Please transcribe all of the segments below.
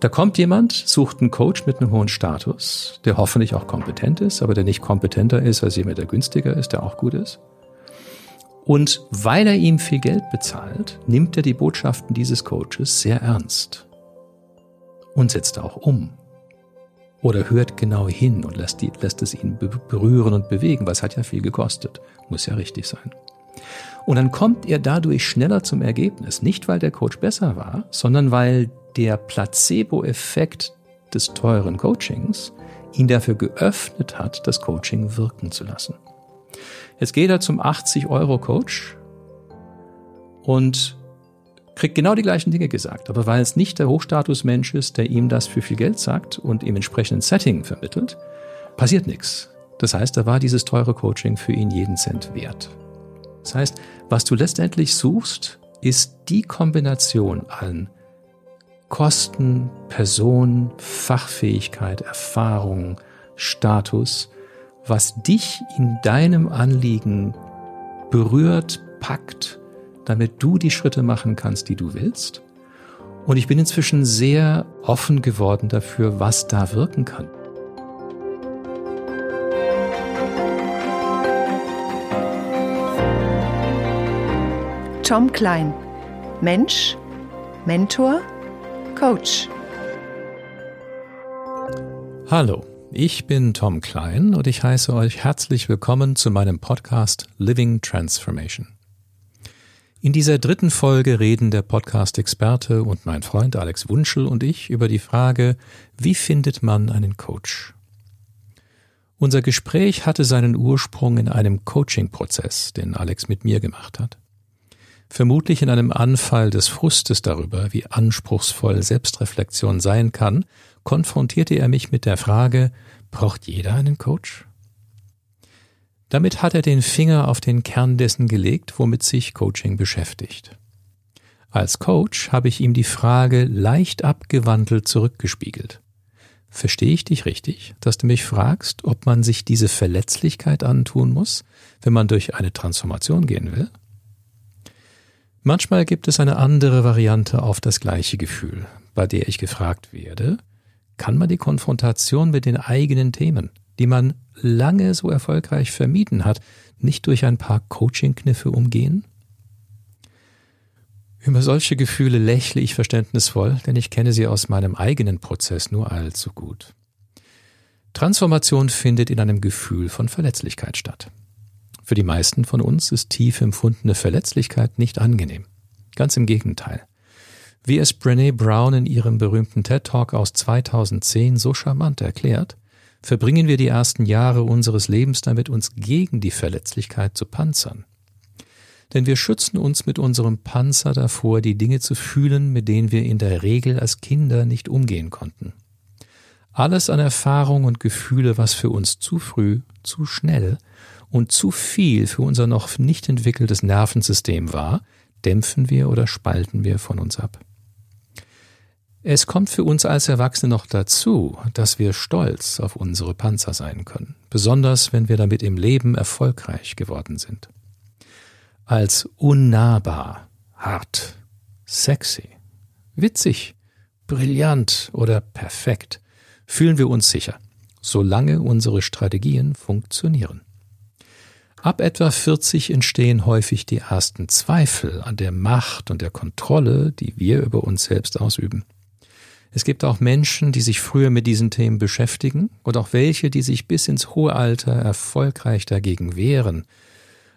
Da kommt jemand, sucht einen Coach mit einem hohen Status, der hoffentlich auch kompetent ist, aber der nicht kompetenter ist als jemand, der günstiger ist, der auch gut ist. Und weil er ihm viel Geld bezahlt, nimmt er die Botschaften dieses Coaches sehr ernst und setzt auch um. Oder hört genau hin und lässt, die, lässt es ihn berühren und bewegen, weil es hat ja viel gekostet. Muss ja richtig sein. Und dann kommt er dadurch schneller zum Ergebnis. Nicht, weil der Coach besser war, sondern weil der Placebo-Effekt des teuren Coachings ihn dafür geöffnet hat, das Coaching wirken zu lassen. Jetzt geht er zum 80-Euro-Coach und kriegt genau die gleichen Dinge gesagt. Aber weil es nicht der Hochstatusmensch ist, der ihm das für viel Geld sagt und ihm entsprechenden Setting vermittelt, passiert nichts. Das heißt, da war dieses teure Coaching für ihn jeden Cent wert. Das heißt, was du letztendlich suchst, ist die Kombination an Kosten, Person, Fachfähigkeit, Erfahrung, Status, was dich in deinem Anliegen berührt, packt, damit du die Schritte machen kannst, die du willst. Und ich bin inzwischen sehr offen geworden dafür, was da wirken kann. Tom Klein. Mensch, Mentor, Coach. Hallo, ich bin Tom Klein und ich heiße euch herzlich willkommen zu meinem Podcast Living Transformation. In dieser dritten Folge reden der Podcast-Experte und mein Freund Alex Wunschel und ich über die Frage, wie findet man einen Coach? Unser Gespräch hatte seinen Ursprung in einem Coaching-Prozess, den Alex mit mir gemacht hat. Vermutlich in einem Anfall des Frustes darüber, wie anspruchsvoll Selbstreflexion sein kann, konfrontierte er mich mit der Frage, braucht jeder einen Coach? Damit hat er den Finger auf den Kern dessen gelegt, womit sich Coaching beschäftigt. Als Coach habe ich ihm die Frage leicht abgewandelt zurückgespiegelt. Verstehe ich dich richtig, dass du mich fragst, ob man sich diese Verletzlichkeit antun muss, wenn man durch eine Transformation gehen will? Manchmal gibt es eine andere Variante auf das gleiche Gefühl, bei der ich gefragt werde, kann man die Konfrontation mit den eigenen Themen, die man lange so erfolgreich vermieden hat, nicht durch ein paar Coaching-Kniffe umgehen? Über solche Gefühle lächle ich verständnisvoll, denn ich kenne sie aus meinem eigenen Prozess nur allzu gut. Transformation findet in einem Gefühl von Verletzlichkeit statt. Für die meisten von uns ist tief empfundene Verletzlichkeit nicht angenehm. Ganz im Gegenteil. Wie es Brené Brown in ihrem berühmten TED Talk aus 2010 so charmant erklärt, verbringen wir die ersten Jahre unseres Lebens damit, uns gegen die Verletzlichkeit zu panzern. Denn wir schützen uns mit unserem Panzer davor, die Dinge zu fühlen, mit denen wir in der Regel als Kinder nicht umgehen konnten. Alles an Erfahrung und Gefühle, was für uns zu früh, zu schnell und zu viel für unser noch nicht entwickeltes Nervensystem war, dämpfen wir oder spalten wir von uns ab. Es kommt für uns als Erwachsene noch dazu, dass wir stolz auf unsere Panzer sein können, besonders wenn wir damit im Leben erfolgreich geworden sind. Als unnahbar, hart, sexy, witzig, brillant oder perfekt fühlen wir uns sicher, solange unsere Strategien funktionieren. Ab etwa 40 entstehen häufig die ersten Zweifel an der Macht und der Kontrolle, die wir über uns selbst ausüben. Es gibt auch Menschen, die sich früher mit diesen Themen beschäftigen und auch welche, die sich bis ins hohe Alter erfolgreich dagegen wehren.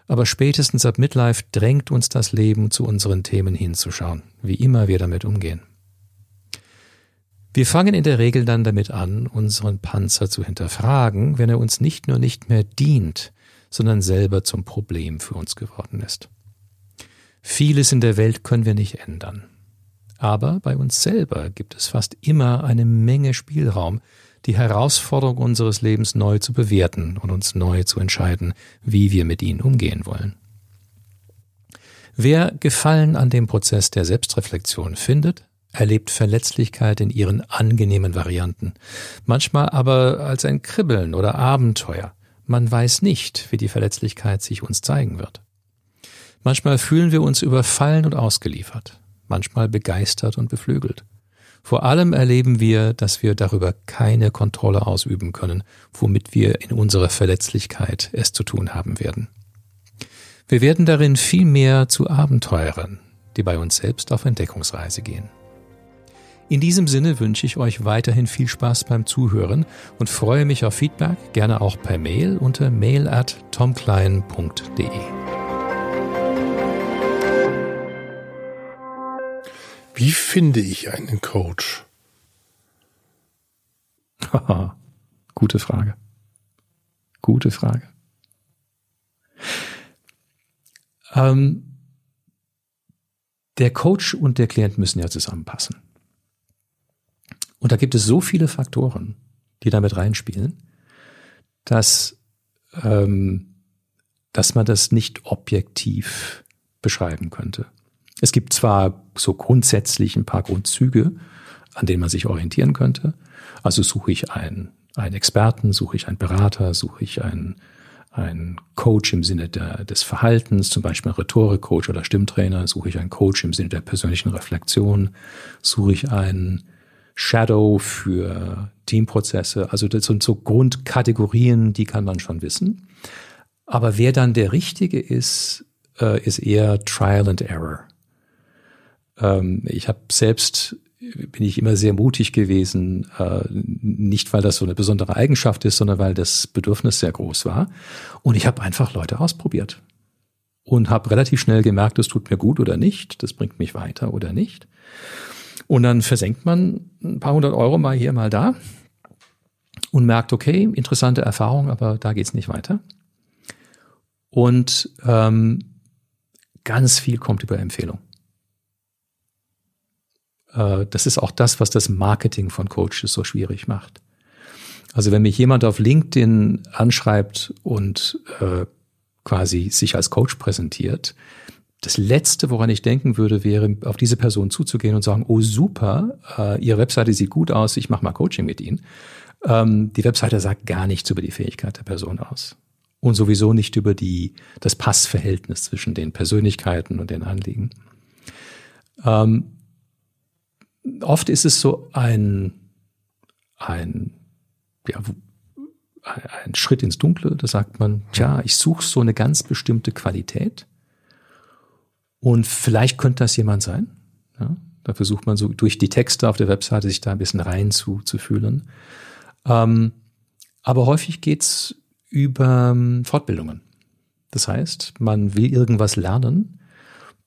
Aber spätestens ab Midlife drängt uns das Leben zu unseren Themen hinzuschauen, wie immer wir damit umgehen. Wir fangen in der Regel dann damit an, unseren Panzer zu hinterfragen, wenn er uns nicht nur nicht mehr dient, sondern selber zum Problem für uns geworden ist. Vieles in der Welt können wir nicht ändern. Aber bei uns selber gibt es fast immer eine Menge Spielraum, die Herausforderung unseres Lebens neu zu bewerten und uns neu zu entscheiden, wie wir mit ihnen umgehen wollen. Wer Gefallen an dem Prozess der Selbstreflexion findet, erlebt Verletzlichkeit in ihren angenehmen Varianten, manchmal aber als ein Kribbeln oder Abenteuer, man weiß nicht, wie die Verletzlichkeit sich uns zeigen wird. Manchmal fühlen wir uns überfallen und ausgeliefert, manchmal begeistert und beflügelt. Vor allem erleben wir, dass wir darüber keine Kontrolle ausüben können, womit wir in unserer Verletzlichkeit es zu tun haben werden. Wir werden darin viel mehr zu Abenteurern, die bei uns selbst auf Entdeckungsreise gehen. In diesem Sinne wünsche ich euch weiterhin viel Spaß beim Zuhören und freue mich auf Feedback, gerne auch per Mail unter mail at tomklein.de. Wie finde ich einen Coach? Gute Frage. Gute Frage. Ähm, der Coach und der Klient müssen ja zusammenpassen. Und da gibt es so viele Faktoren, die damit reinspielen, dass, ähm, dass man das nicht objektiv beschreiben könnte. Es gibt zwar so grundsätzlich ein paar Grundzüge, an denen man sich orientieren könnte. Also suche ich einen, einen Experten, suche ich einen Berater, suche ich einen, einen Coach im Sinne der, des Verhaltens, zum Beispiel einen Rhetorikcoach oder Stimmtrainer, suche ich einen Coach im Sinne der persönlichen Reflexion, suche ich einen Shadow für Teamprozesse. Also das sind so Grundkategorien, die kann man schon wissen. Aber wer dann der Richtige ist, äh, ist eher Trial and Error. Ähm, ich habe selbst bin ich immer sehr mutig gewesen, äh, nicht weil das so eine besondere Eigenschaft ist, sondern weil das Bedürfnis sehr groß war. Und ich habe einfach Leute ausprobiert und habe relativ schnell gemerkt, das tut mir gut oder nicht, das bringt mich weiter oder nicht. Und dann versenkt man ein paar hundert Euro mal hier, mal da und merkt, okay, interessante Erfahrung, aber da geht's nicht weiter. Und ähm, ganz viel kommt über Empfehlung. Äh, das ist auch das, was das Marketing von Coaches so schwierig macht. Also wenn mich jemand auf LinkedIn anschreibt und äh, quasi sich als Coach präsentiert, das Letzte, woran ich denken würde, wäre, auf diese Person zuzugehen und sagen, oh super, äh, Ihre Webseite sieht gut aus, ich mache mal Coaching mit Ihnen. Ähm, die Webseite sagt gar nichts über die Fähigkeit der Person aus. Und sowieso nicht über die, das Passverhältnis zwischen den Persönlichkeiten und den Anliegen. Ähm, oft ist es so ein, ein, ja, ein Schritt ins Dunkle. Da sagt man, tja, ich suche so eine ganz bestimmte Qualität. Und vielleicht könnte das jemand sein. Ja, da versucht man so durch die Texte auf der Webseite sich da ein bisschen rein zu, zu fühlen. Ähm, aber häufig geht's über ähm, Fortbildungen. Das heißt, man will irgendwas lernen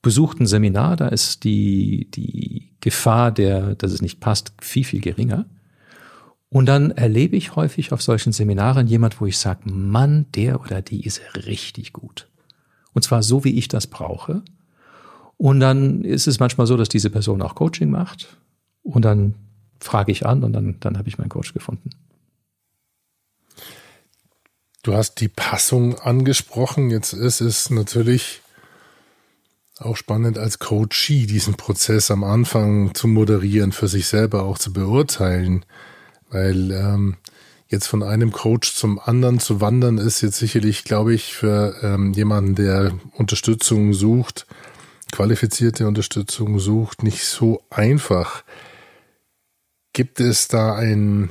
besucht ein Seminar, da ist die, die Gefahr der, dass es nicht passt, viel, viel geringer. Und dann erlebe ich häufig auf solchen Seminaren jemand, wo ich sage, Mann, der oder die ist richtig gut. Und zwar so, wie ich das brauche. Und dann ist es manchmal so, dass diese Person auch Coaching macht. Und dann frage ich an und dann, dann habe ich meinen Coach gefunden. Du hast die Passung angesprochen. Jetzt ist es natürlich auch spannend als Coachie, diesen Prozess am Anfang zu moderieren, für sich selber auch zu beurteilen. Weil ähm, jetzt von einem Coach zum anderen zu wandern, ist jetzt sicherlich, glaube ich, für ähm, jemanden, der Unterstützung sucht, qualifizierte Unterstützung sucht, nicht so einfach. Gibt es da ein,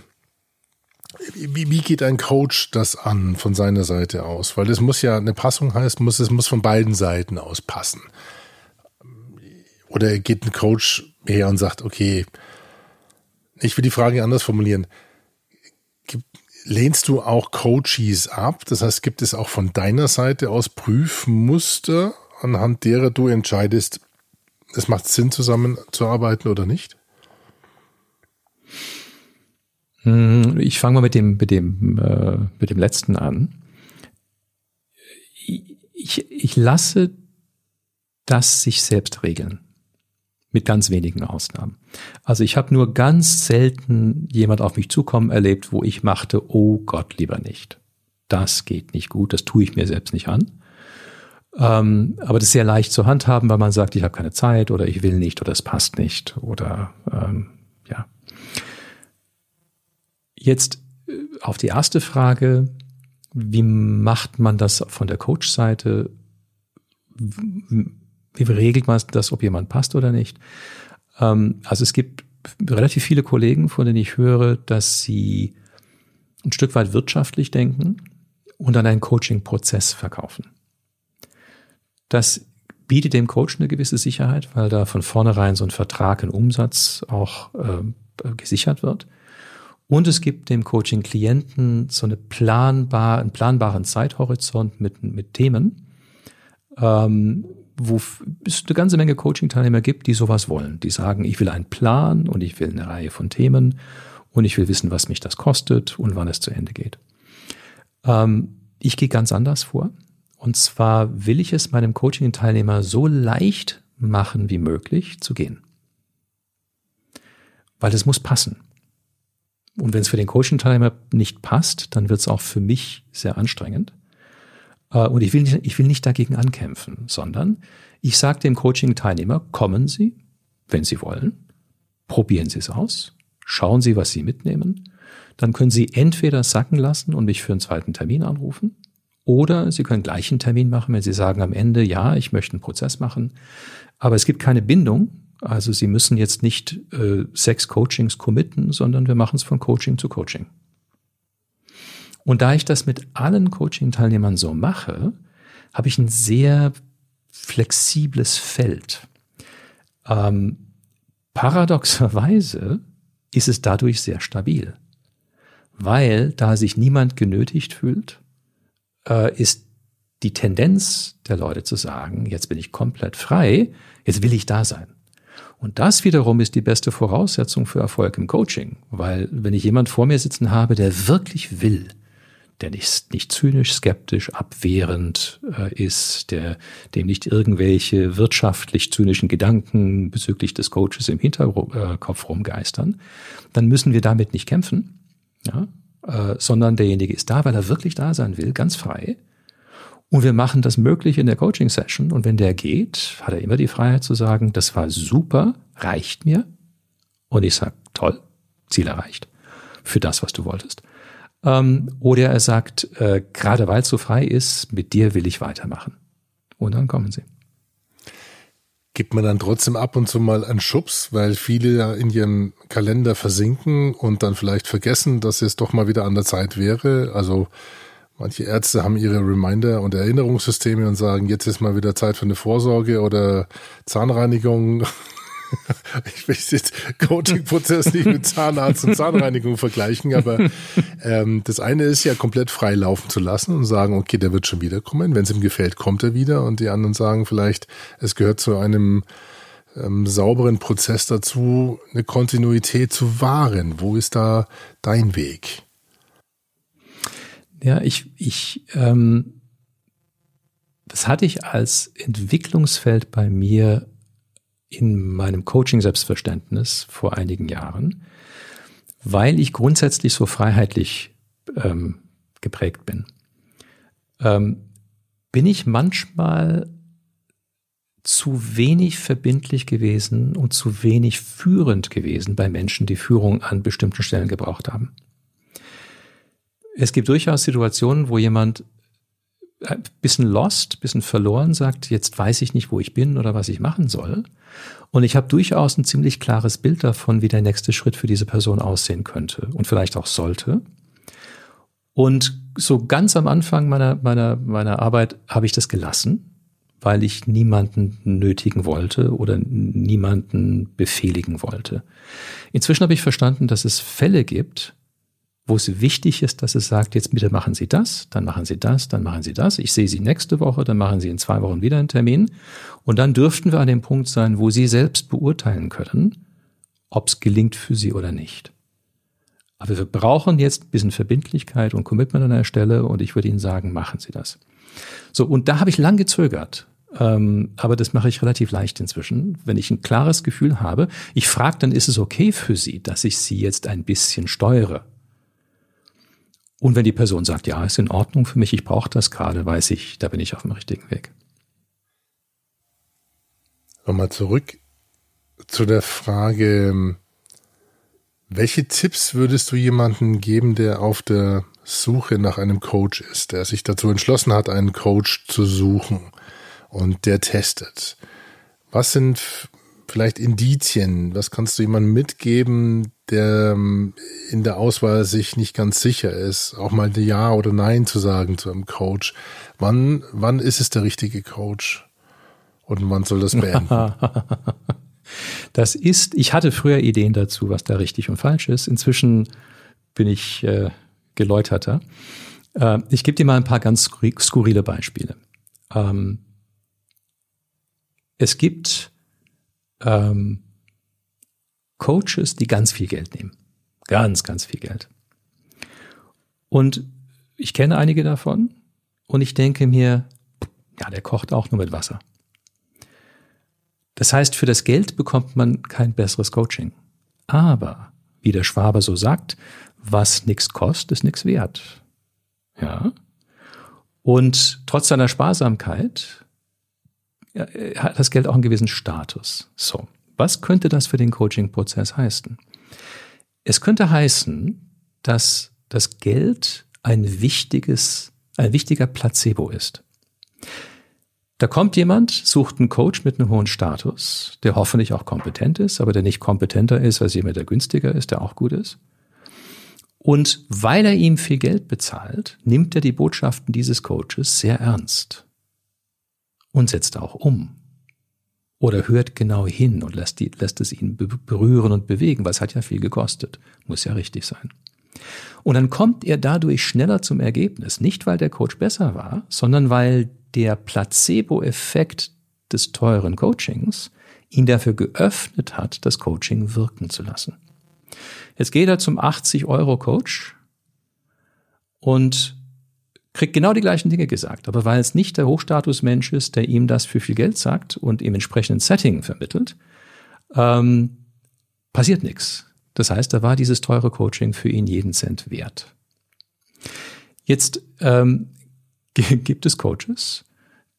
wie, wie geht ein Coach das an von seiner Seite aus? Weil das muss ja, eine Passung heißt, muss, es muss von beiden Seiten aus passen. Oder geht ein Coach her und sagt, okay, ich will die Frage anders formulieren. Lehnst du auch Coaches ab? Das heißt, gibt es auch von deiner Seite aus Prüfmuster, anhand derer du entscheidest, es macht Sinn, zusammenzuarbeiten oder nicht? Hm, ich fange mal mit dem, mit dem, äh, mit dem letzten an. Ich, ich lasse das sich selbst regeln mit ganz wenigen Ausnahmen. Also ich habe nur ganz selten jemand auf mich zukommen erlebt, wo ich machte, oh Gott, lieber nicht. Das geht nicht gut, das tue ich mir selbst nicht an. Ähm, aber das ist sehr leicht zu handhaben, weil man sagt, ich habe keine Zeit oder ich will nicht oder es passt nicht oder ähm, ja. Jetzt äh, auf die erste Frage, wie macht man das von der Coach-Seite? wie regelt man das, ob jemand passt oder nicht? Ähm, also es gibt relativ viele Kollegen, von denen ich höre, dass sie ein Stück weit wirtschaftlich denken und dann einen Coaching-Prozess verkaufen. Das bietet dem Coach eine gewisse Sicherheit, weil da von vornherein so ein Vertrag, ein Umsatz auch äh, gesichert wird. Und es gibt dem Coaching-Klienten so eine planbar, einen planbaren Zeithorizont mit, mit Themen, ähm, wo es eine ganze Menge Coaching-Teilnehmer gibt, die sowas wollen. Die sagen, ich will einen Plan und ich will eine Reihe von Themen und ich will wissen, was mich das kostet und wann es zu Ende geht. Ähm, ich gehe ganz anders vor. Und zwar will ich es meinem Coaching-Teilnehmer so leicht machen wie möglich zu gehen. Weil es muss passen. Und wenn es für den Coaching-Teilnehmer nicht passt, dann wird es auch für mich sehr anstrengend. Äh, und ich will nicht, ich will nicht dagegen ankämpfen, sondern ich sage dem Coaching-Teilnehmer, kommen Sie, wenn Sie wollen, probieren Sie es aus, schauen Sie, was Sie mitnehmen. Dann können Sie entweder sacken lassen und mich für einen zweiten Termin anrufen, oder Sie können gleich einen Termin machen, wenn Sie sagen am Ende, ja, ich möchte einen Prozess machen, aber es gibt keine Bindung. Also Sie müssen jetzt nicht äh, sechs Coachings committen, sondern wir machen es von Coaching zu Coaching. Und da ich das mit allen Coaching-Teilnehmern so mache, habe ich ein sehr flexibles Feld. Ähm, paradoxerweise ist es dadurch sehr stabil, weil da sich niemand genötigt fühlt, äh, ist die Tendenz der Leute zu sagen, jetzt bin ich komplett frei, jetzt will ich da sein. Und das wiederum ist die beste Voraussetzung für Erfolg im Coaching, weil wenn ich jemand vor mir sitzen habe, der wirklich will, der nicht, nicht zynisch, skeptisch, abwehrend äh, ist, der dem nicht irgendwelche wirtschaftlich zynischen Gedanken bezüglich des Coaches im Hinterkopf rumgeistern, dann müssen wir damit nicht kämpfen, ja, äh, sondern derjenige ist da, weil er wirklich da sein will, ganz frei. Und wir machen das möglich in der Coaching-Session. Und wenn der geht, hat er immer die Freiheit zu sagen, das war super, reicht mir. Und ich sage, toll, Ziel erreicht. Für das, was du wolltest. Ähm, oder er sagt, äh, gerade weil es so frei ist, mit dir will ich weitermachen. Und dann kommen sie. Gibt man dann trotzdem ab und zu mal einen Schubs, weil viele ja in ihrem Kalender versinken und dann vielleicht vergessen, dass es doch mal wieder an der Zeit wäre? Also manche Ärzte haben ihre Reminder und Erinnerungssysteme und sagen, jetzt ist mal wieder Zeit für eine Vorsorge oder Zahnreinigung ich will jetzt Coaching-Prozess nicht mit Zahnarzt und Zahnreinigung vergleichen, aber ähm, das eine ist ja komplett frei laufen zu lassen und sagen, okay, der wird schon wiederkommen. Wenn es ihm gefällt, kommt er wieder. Und die anderen sagen vielleicht, es gehört zu einem ähm, sauberen Prozess dazu, eine Kontinuität zu wahren. Wo ist da dein Weg? Ja, ich, ich, ähm, das hatte ich als Entwicklungsfeld bei mir in meinem Coaching-Selbstverständnis vor einigen Jahren, weil ich grundsätzlich so freiheitlich ähm, geprägt bin. Ähm, bin ich manchmal zu wenig verbindlich gewesen und zu wenig führend gewesen bei Menschen, die Führung an bestimmten Stellen gebraucht haben. Es gibt durchaus Situationen, wo jemand ein bisschen lost, bisschen verloren sagt, jetzt weiß ich nicht, wo ich bin oder was ich machen soll. Und ich habe durchaus ein ziemlich klares Bild davon, wie der nächste Schritt für diese Person aussehen könnte und vielleicht auch sollte. Und so ganz am Anfang meiner, meiner, meiner Arbeit habe ich das gelassen, weil ich niemanden nötigen wollte oder niemanden befehligen wollte. Inzwischen habe ich verstanden, dass es Fälle gibt, wo es wichtig ist, dass es sagt, jetzt bitte machen Sie das, dann machen Sie das, dann machen Sie das. Ich sehe Sie nächste Woche, dann machen Sie in zwei Wochen wieder einen Termin. Und dann dürften wir an dem Punkt sein, wo Sie selbst beurteilen können, ob es gelingt für Sie oder nicht. Aber wir brauchen jetzt ein bisschen Verbindlichkeit und Commitment an der Stelle und ich würde Ihnen sagen, machen Sie das. So, und da habe ich lang gezögert. Ähm, aber das mache ich relativ leicht inzwischen. Wenn ich ein klares Gefühl habe, ich frage, dann ist es okay für Sie, dass ich Sie jetzt ein bisschen steuere und wenn die Person sagt, ja, ist in Ordnung für mich, ich brauche das gerade, weiß ich, da bin ich auf dem richtigen Weg. Nochmal zurück zu der Frage, welche Tipps würdest du jemandem geben, der auf der Suche nach einem Coach ist, der sich dazu entschlossen hat, einen Coach zu suchen und der testet? Was sind vielleicht Indizien? Was kannst du jemandem mitgeben, der ähm, in der Auswahl sich nicht ganz sicher ist, auch mal Ja oder Nein zu sagen zu einem Coach? Wann, wann ist es der richtige Coach? Und wann soll das beenden? das ist, ich hatte früher Ideen dazu, was da richtig und falsch ist. Inzwischen bin ich äh, geläuterter. Äh, ich gebe dir mal ein paar ganz skurrile Beispiele. Ähm, es gibt ähm, Coaches, die ganz viel Geld nehmen. Ganz, ganz viel Geld. Und ich kenne einige davon und ich denke mir, ja, der kocht auch nur mit Wasser. Das heißt, für das Geld bekommt man kein besseres Coaching. Aber, wie der Schwabe so sagt, was nichts kostet, ist nichts wert. Ja. Und trotz seiner Sparsamkeit ja, hat das Geld auch einen gewissen Status. So. Was könnte das für den Coaching-Prozess heißen? Es könnte heißen, dass das Geld ein wichtiges, ein wichtiger Placebo ist. Da kommt jemand, sucht einen Coach mit einem hohen Status, der hoffentlich auch kompetent ist, aber der nicht kompetenter ist als jemand, der günstiger ist, der auch gut ist. Und weil er ihm viel Geld bezahlt, nimmt er die Botschaften dieses Coaches sehr ernst und setzt auch um oder hört genau hin und lässt, die, lässt es ihn berühren und bewegen, weil es hat ja viel gekostet. Muss ja richtig sein. Und dann kommt er dadurch schneller zum Ergebnis. Nicht, weil der Coach besser war, sondern weil der Placebo-Effekt des teuren Coachings ihn dafür geöffnet hat, das Coaching wirken zu lassen. Jetzt geht er zum 80-Euro-Coach und kriegt genau die gleichen Dinge gesagt. Aber weil es nicht der Hochstatusmensch ist, der ihm das für viel Geld sagt und ihm entsprechenden Setting vermittelt, ähm, passiert nichts. Das heißt, da war dieses teure Coaching für ihn jeden Cent wert. Jetzt ähm, gibt es Coaches,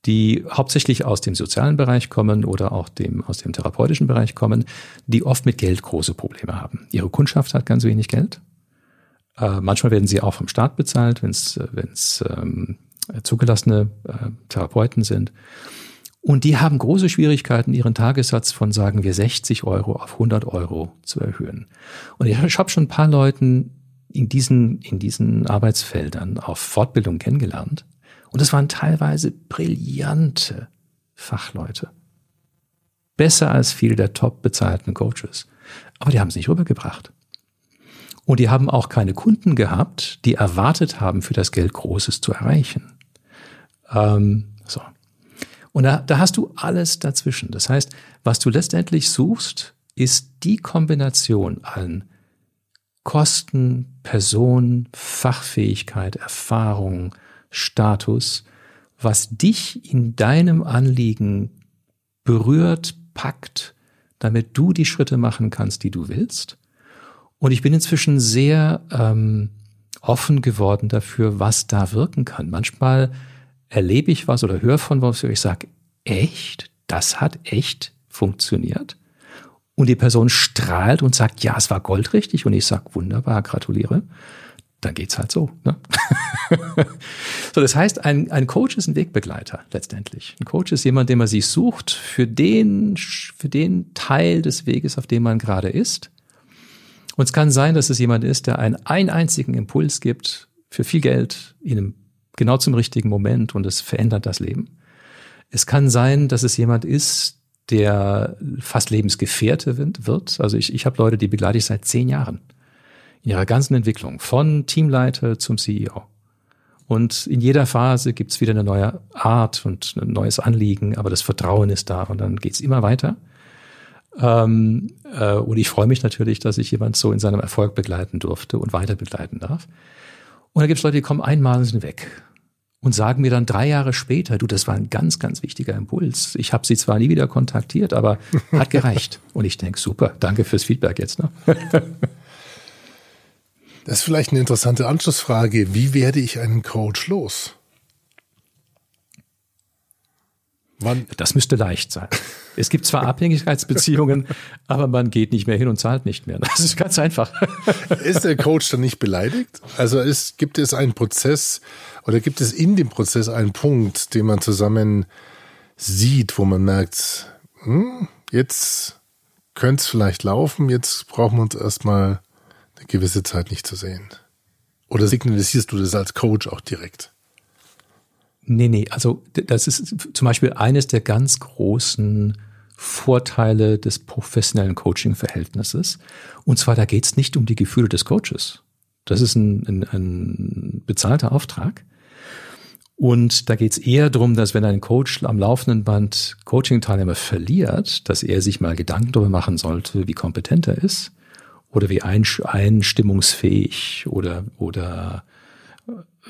die hauptsächlich aus dem sozialen Bereich kommen oder auch dem, aus dem therapeutischen Bereich kommen, die oft mit Geld große Probleme haben. Ihre Kundschaft hat ganz wenig Geld äh, manchmal werden sie auch vom Staat bezahlt, wenn es äh, ähm, zugelassene äh, Therapeuten sind. Und die haben große Schwierigkeiten, ihren Tagessatz von, sagen wir, 60 Euro auf 100 Euro zu erhöhen. Und ich habe schon ein paar Leuten in diesen, in diesen Arbeitsfeldern auf Fortbildung kennengelernt. Und es waren teilweise brillante Fachleute. Besser als viele der top bezahlten Coaches. Aber die haben es nicht rübergebracht. Und die haben auch keine Kunden gehabt, die erwartet haben, für das Geld Großes zu erreichen. Ähm, so. Und da, da hast du alles dazwischen. Das heißt, was du letztendlich suchst, ist die Kombination an Kosten, Person, Fachfähigkeit, Erfahrung, Status, was dich in deinem Anliegen berührt, packt, damit du die Schritte machen kannst, die du willst und ich bin inzwischen sehr ähm, offen geworden dafür, was da wirken kann. Manchmal erlebe ich was oder höre von was, wo ich sage, echt? Das hat echt funktioniert? Und die Person strahlt und sagt, ja, es war goldrichtig. Und ich sage, wunderbar, gratuliere. Dann geht's halt so. Ne? so, das heißt, ein, ein Coach ist ein Wegbegleiter letztendlich. Ein Coach ist jemand, den man sich sucht für den, für den Teil des Weges, auf dem man gerade ist. Und es kann sein, dass es jemand ist, der einen, einen einzigen Impuls gibt für viel Geld, ihnen genau zum richtigen Moment und es verändert das Leben. Es kann sein, dass es jemand ist, der fast Lebensgefährte wird. Also ich, ich habe Leute, die begleite ich seit zehn Jahren in ihrer ganzen Entwicklung, von Teamleiter zum CEO. Und in jeder Phase gibt's wieder eine neue Art und ein neues Anliegen, aber das Vertrauen ist da und dann geht's immer weiter. Ähm, äh, und ich freue mich natürlich, dass ich jemand so in seinem Erfolg begleiten durfte und weiter begleiten darf. Und da gibt es Leute, die kommen einmal und sind weg und sagen mir dann drei Jahre später, du, das war ein ganz, ganz wichtiger Impuls. Ich habe sie zwar nie wieder kontaktiert, aber hat gereicht. und ich denke, super, danke fürs Feedback jetzt. Ne? das ist vielleicht eine interessante Anschlussfrage. Wie werde ich einen Coach los? Wann? Das müsste leicht sein. Es gibt zwar Abhängigkeitsbeziehungen, aber man geht nicht mehr hin und zahlt nicht mehr. Das ist ganz einfach. Ist der Coach dann nicht beleidigt? Also ist, gibt es einen Prozess oder gibt es in dem Prozess einen Punkt, den man zusammen sieht, wo man merkt, hm, jetzt könnte es vielleicht laufen, jetzt brauchen wir uns erstmal eine gewisse Zeit nicht zu sehen. Oder signalisierst du das als Coach auch direkt? Nee, nee, also das ist zum Beispiel eines der ganz großen Vorteile des professionellen Coaching-Verhältnisses. Und zwar, da geht es nicht um die Gefühle des Coaches. Das ist ein, ein, ein bezahlter Auftrag. Und da geht es eher darum, dass wenn ein Coach am laufenden Band Coaching-Teilnehmer verliert, dass er sich mal Gedanken darüber machen sollte, wie kompetent er ist oder wie einstimmungsfähig oder, oder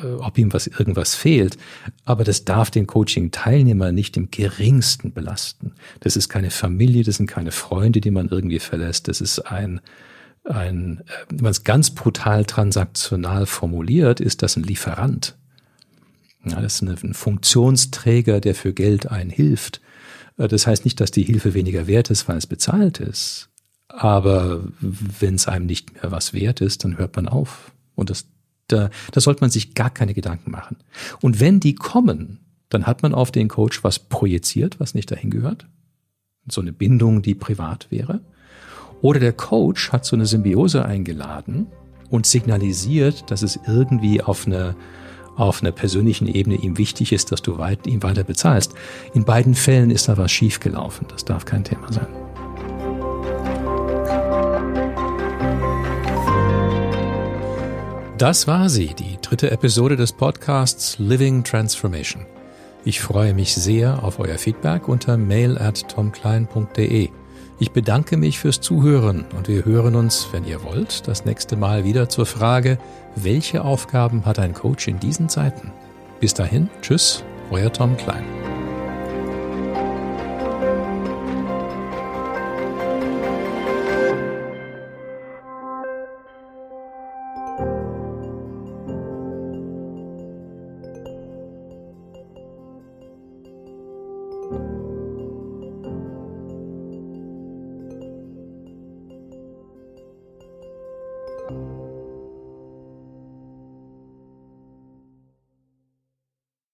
ob ihm was irgendwas fehlt. Aber das darf den Coaching-Teilnehmer nicht im geringsten belasten. Das ist keine Familie, das sind keine Freunde, die man irgendwie verlässt. Das ist ein, ein, äh, wenn man es ganz brutal transaktional formuliert, ist das ein Lieferant. Ja, das ist ein Funktionsträger, der für Geld einen hilft. Äh, das heißt nicht, dass die Hilfe weniger wert ist, weil es bezahlt ist. Aber wenn es einem nicht mehr was wert ist, dann hört man auf. Und das da, da sollte man sich gar keine Gedanken machen. Und wenn die kommen, dann hat man auf den Coach was projiziert, was nicht dahin gehört. So eine Bindung, die privat wäre. Oder der Coach hat so eine Symbiose eingeladen und signalisiert, dass es irgendwie auf einer auf einer persönlichen Ebene ihm wichtig ist, dass du weit, ihm weiter bezahlst. In beiden Fällen ist da was schiefgelaufen. Das darf kein Thema sein. Das war sie, die dritte Episode des Podcasts Living Transformation. Ich freue mich sehr auf euer Feedback unter mail at tomklein.de. Ich bedanke mich fürs Zuhören und wir hören uns, wenn ihr wollt, das nächste Mal wieder zur Frage, welche Aufgaben hat ein Coach in diesen Zeiten? Bis dahin, tschüss, euer Tom Klein.